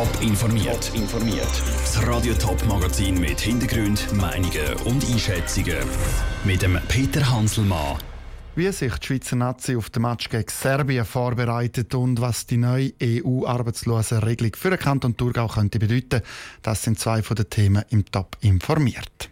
Top informiert. informiert. Das Radio Top Magazin mit Hintergrund, Meinungen und Einschätzungen mit dem Peter Hanselmann. Wie sich die Schweizer Nazi auf den Match gegen Serbien vorbereitet und was die neue EU-Arbeitslosenregelung für den Kanton Thurgau könnte bedeuten, das sind zwei von den Themen im Top informiert.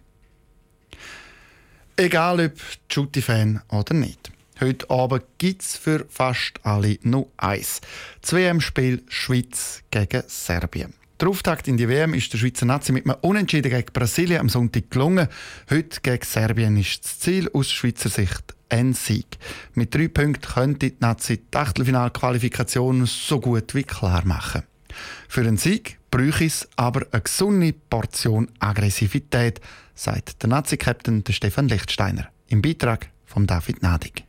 Egal ob Shooty-Fan oder nicht. Heute Abend gibt es für fast alle nur eins. Das WM-Spiel Schweiz gegen Serbien. Der Auftakt in die WM ist der Schweizer Nazi mit einem Unentschieden gegen Brasilien am Sonntag gelungen. Heute gegen Serbien ist das Ziel aus Schweizer Sicht ein Sieg. Mit drei Punkten könnte die Nazi die Achtelfinalqualifikation so gut wie klar machen. Für einen Sieg bräuchte es aber eine gesunde Portion Aggressivität, sagt der Nazi-Captain Stefan Lichtsteiner im Beitrag von David Nadig.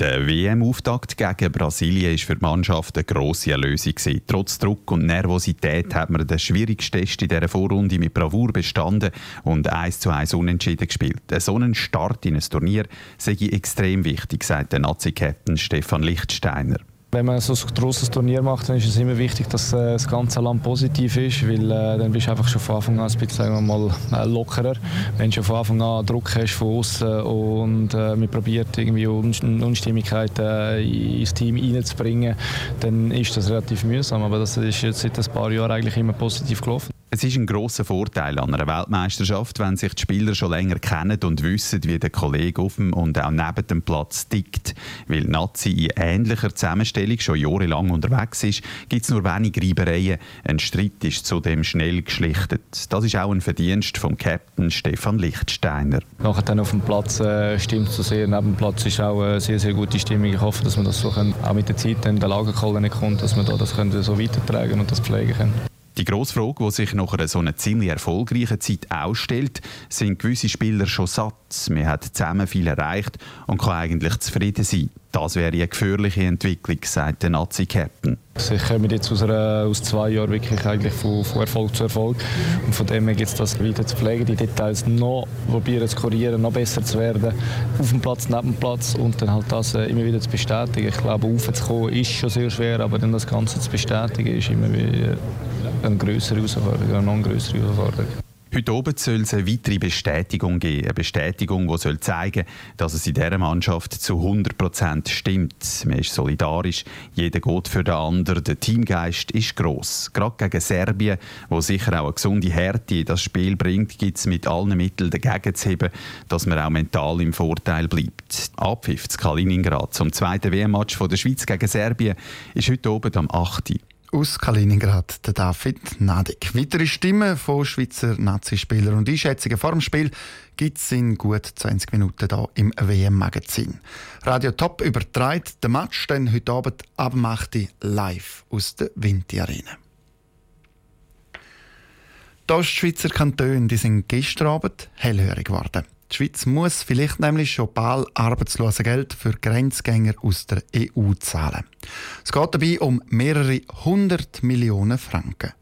Der WM-Auftakt gegen Brasilien war für die Mannschaft eine grosse Erlösung. Trotz Druck und Nervosität hat man den schwierigsten Test in dieser Vorrunde mit Bravour bestanden und 1 zu 1 unentschieden gespielt. So ein Start in ein Turnier sei extrem wichtig, sagt der Nazi-Captain Stefan Lichtsteiner. Wenn man so ein grosses Turnier macht, dann ist es immer wichtig, dass äh, das ganze Land positiv ist, weil äh, dann bist du einfach schon von Anfang an ein bisschen mal, äh, lockerer. Wenn du schon von Anfang an Druck hast von außen und äh, man probiert irgendwie Unstimmigkeit äh, ins Team reinzubringen, dann ist das relativ mühsam. Aber das ist jetzt seit ein paar Jahren eigentlich immer positiv gelaufen. Es ist ein großer Vorteil an einer Weltmeisterschaft, wenn sich die Spieler schon länger kennen und wissen, wie der Kollege auf dem und auch neben dem Platz tickt. Weil Nazi in ähnlicher Zusammenstellung schon jahrelang unterwegs ist, gibt es nur wenig Reibereien. Ein Streit ist zudem schnell geschlichtet. Das ist auch ein Verdienst vom Captain Stefan Lichtsteiner. Nachher dann auf dem Platz äh, stimmt so sehr. Neben dem Platz ist auch eine sehr, sehr gute Stimmung. Ich hoffe, dass wir das so können, auch mit der Zeit dann der Lagerkolle kommt, dass wir da das können so weitertragen und das pflegen können. Die grosse Frage, die sich nach einer so einer ziemlich erfolgreichen Zeit ausstellt, sind gewisse Spieler schon satt. Man hat zusammen viel erreicht und kann eigentlich zufrieden sein. Das wäre eine gefährliche Entwicklung, sagt der Nazi-Captain. Sie kommen jetzt aus, einer, aus zwei Jahren wirklich eigentlich von, von Erfolg zu Erfolg. Und von dem her geht es das weiter zu pflegen, die Details noch probieren zu kurieren, noch besser zu werden, auf dem Platz, neben dem Platz und dann halt das äh, immer wieder zu bestätigen. Ich glaube, aufzukommen ist schon sehr schwer, aber dann das Ganze zu bestätigen ist immer wieder eine größere Herausforderung, eine noch größere Herausforderung. Heute oben soll es eine weitere Bestätigung geben. Eine Bestätigung, die soll zeigen dass es in dieser Mannschaft zu 100% stimmt. Man ist solidarisch, jeder geht für den anderen. Der Teamgeist ist gross. Gerade gegen Serbien, wo sicher auch eine gesunde Härte in das Spiel bringt, gibt es mit allen Mitteln dagegen zu heben, dass man auch mental im Vorteil bleibt. Abpfiff zu Kaliningrad zum zweiten WM-Match der Schweiz gegen Serbien ist heute oben am 8 aus Kaliningrad, der David Nadik. Weitere Stimmen von Schweizer Nazispielern und Einschätzungen vor dem Spiel gibt es in gut 20 Minuten hier im WM-Magazin. Radio Top übertreibt den Match dann heute Abend ab 8 live aus der Vinti Arena. Die Ostschweizer Kantone die sind gestern Abend hellhörig geworden. Die Schweiz muss vielleicht nämlich schon bald Arbeitslosengeld für Grenzgänger aus der EU zahlen. Es geht dabei um mehrere hundert Millionen Franken.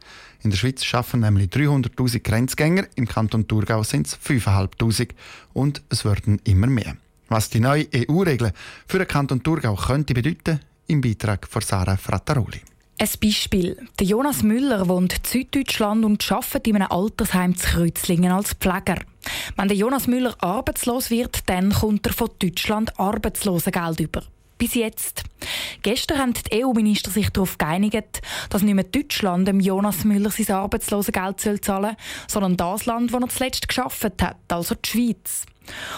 In der Schweiz schaffen nämlich 300.000 Grenzgänger, im Kanton Thurgau sind es 5'500 und es werden immer mehr. Was die neue EU-Regel für den Kanton Thurgau könnte bedeuten, im Beitrag von Sarah Frattaroli. Ein Beispiel. Der Jonas Müller wohnt in Süddeutschland und arbeitet in einem Altersheim zu Kreuzlingen als Pfleger. Wenn der Jonas Müller arbeitslos wird, dann kommt er von Deutschland Arbeitslosengeld über. Bis jetzt. Gestern haben die EU-Minister sich darauf geeinigt, dass nicht mehr Deutschland dem Jonas Müller sein Arbeitslosengeld zahlen soll, sondern das Land, wo er zuletzt geschafft hat, also die Schweiz.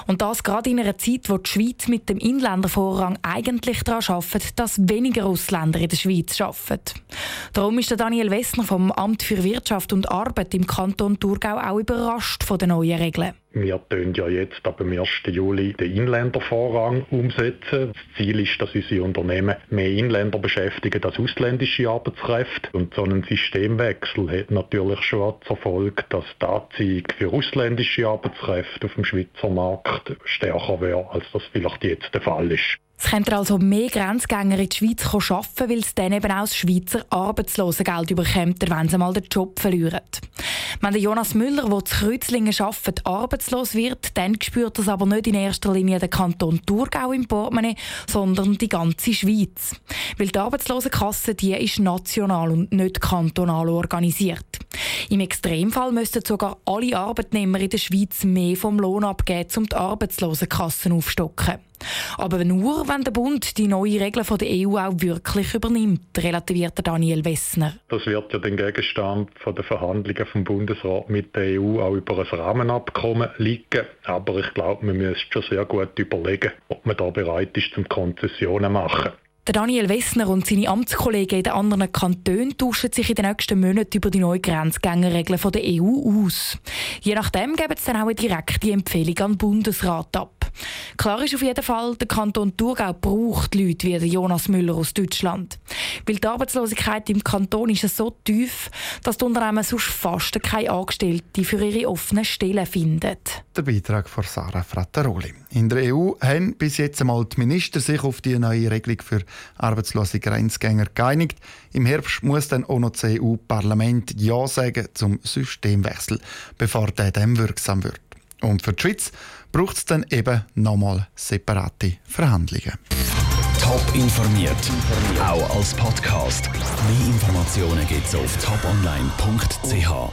Und das gerade in einer Zeit, wo die Schweiz mit dem Inländervorrang eigentlich daran arbeitet, dass weniger Ausländer in der Schweiz arbeiten. Darum ist der Daniel Wessner vom Amt für Wirtschaft und Arbeit im Kanton Thurgau auch überrascht von den neuen Regeln. Wir tun ja jetzt ab dem 1. Juli den Inländervorrang umsetzen. Das Ziel ist, dass unsere Unternehmen mehr Inländer beschäftigen als ausländische Arbeitskräfte. Und so ein Systemwechsel hat natürlich schon zur Folge, dass die Anziehung für ausländische Arbeitskräfte auf dem Schweizer Markt stärker wäre, als das vielleicht jetzt der Fall ist. Es könnten also mehr Grenzgänger in die Schweiz arbeiten, weil sie dann eben auch das Schweizer Arbeitslosengeld bekommen, wenn sie mal den Job verlieren. Wenn der Jonas Müller, der zu Kreuzlingen arbeitet, arbeitslos wird, dann spürt das aber nicht in erster Linie der Kanton Thurgau im Portemonnaie, sondern die ganze Schweiz. Weil die Arbeitslosenkasse die ist national und nicht kantonal organisiert. Im Extremfall müssten sogar alle Arbeitnehmer in der Schweiz mehr vom Lohn abgeben, um die Arbeitslosenkassen aufstocken. Aber nur, wenn der Bund die neuen Regeln der EU auch wirklich übernimmt, relativiert Daniel Wessner. Das wird ja den Gegenstand der Verhandlungen vom Bundesrat mit der EU auch über ein Rahmenabkommen liegen. Aber ich glaube, man müsste schon sehr gut überlegen, ob man da bereit ist, zum Konzessionen machen. Daniel Wessner und seine Amtskollegen in den anderen Kantonen tauschen sich in den nächsten Monaten über die neuen Grenzgängerregeln der EU aus. Je nachdem geben sie dann auch eine direkte Empfehlung an den Bundesrat ab. Klar ist auf jeden Fall, der Kanton Thurgau braucht Leute wie Jonas Müller aus Deutschland. Weil die Arbeitslosigkeit im Kanton ist so tief, dass die Unternehmen sonst fast keine Angestellten für ihre offenen Stellen finden. Der Beitrag von Sarah Frattaroli. In der EU haben bis jetzt einmal die Minister sich auf die neue Regelung für arbeitslose Grenzgänger geeinigt. Im Herbst muss dann auch noch das EU-Parlament Ja sagen zum Systemwechsel, bevor der dann wirksam wird. Und für die Schweiz braucht es dann eben nochmal separate Verhandlungen. Top informiert, auch als Podcast. Mehr Informationen gibt es auf toponline.ch.